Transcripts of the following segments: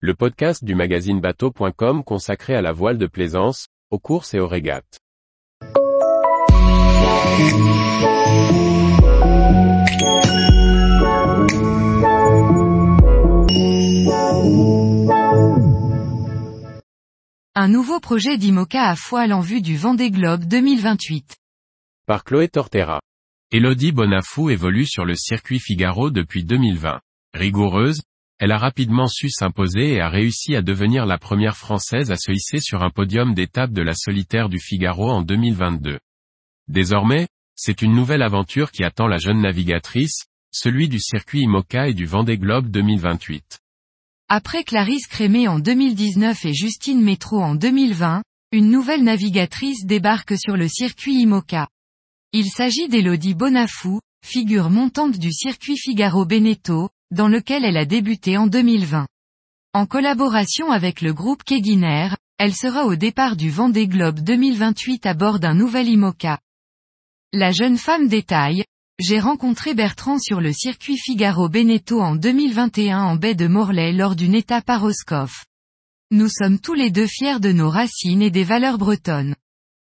le podcast du magazine bateau.com consacré à la voile de plaisance, aux courses et aux régates. Un nouveau projet d'IMOCA à foile en vue du Vendée Globe 2028. Par Chloé Tortera. Elodie Bonafou évolue sur le circuit Figaro depuis 2020. Rigoureuse, elle a rapidement su s'imposer et a réussi à devenir la première française à se hisser sur un podium d'étape de la solitaire du Figaro en 2022. Désormais, c'est une nouvelle aventure qui attend la jeune navigatrice, celui du circuit IMOCA et du Vendée Globe 2028. Après Clarisse Crémé en 2019 et Justine Métro en 2020, une nouvelle navigatrice débarque sur le circuit IMOCA. Il s'agit d'Elodie Bonafou, figure montante du circuit Figaro Beneteau, dans lequel elle a débuté en 2020. En collaboration avec le groupe Keguiner, elle sera au départ du Vendée Globe 2028 à bord d'un nouvel IMOCA. La jeune femme détaille, j'ai rencontré Bertrand sur le circuit Figaro Beneteau en 2021 en baie de Morlaix lors d'une étape à Roscoff. Nous sommes tous les deux fiers de nos racines et des valeurs bretonnes.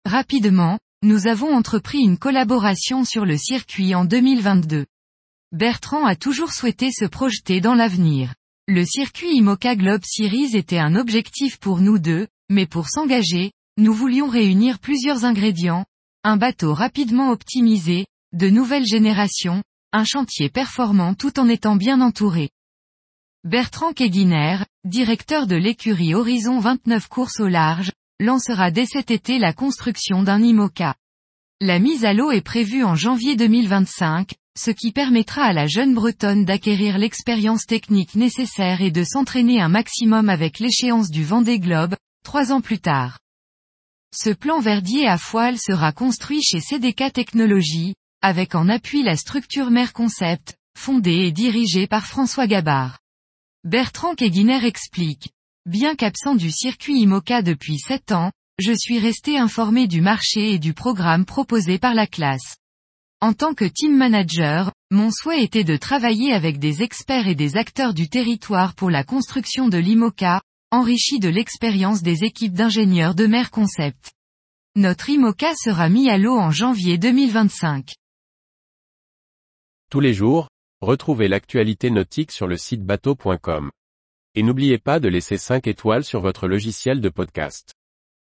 Rapidement, nous avons entrepris une collaboration sur le circuit en 2022. Bertrand a toujours souhaité se projeter dans l'avenir. Le circuit IMOCA Globe Series était un objectif pour nous deux, mais pour s'engager, nous voulions réunir plusieurs ingrédients, un bateau rapidement optimisé, de nouvelles générations, un chantier performant tout en étant bien entouré. Bertrand Keguiner, directeur de l'écurie Horizon 29 courses au large, lancera dès cet été la construction d'un IMOCA. La mise à l'eau est prévue en janvier 2025, ce qui permettra à la jeune Bretonne d'acquérir l'expérience technique nécessaire et de s'entraîner un maximum avec l'échéance du Vendée Globe, trois ans plus tard. Ce plan verdier à foile sera construit chez CDK Technologies, avec en appui la structure Mère Concept, fondée et dirigée par François Gabard. Bertrand Keguiner explique. Bien qu'absent du circuit IMOCA depuis sept ans, je suis resté informé du marché et du programme proposé par la classe. En tant que team manager, mon souhait était de travailler avec des experts et des acteurs du territoire pour la construction de l'IMOCA, enrichi de l'expérience des équipes d'ingénieurs de Mer Concept. Notre IMOCA sera mis à l'eau en janvier 2025. Tous les jours, retrouvez l'actualité nautique sur le site bateau.com. Et n'oubliez pas de laisser 5 étoiles sur votre logiciel de podcast.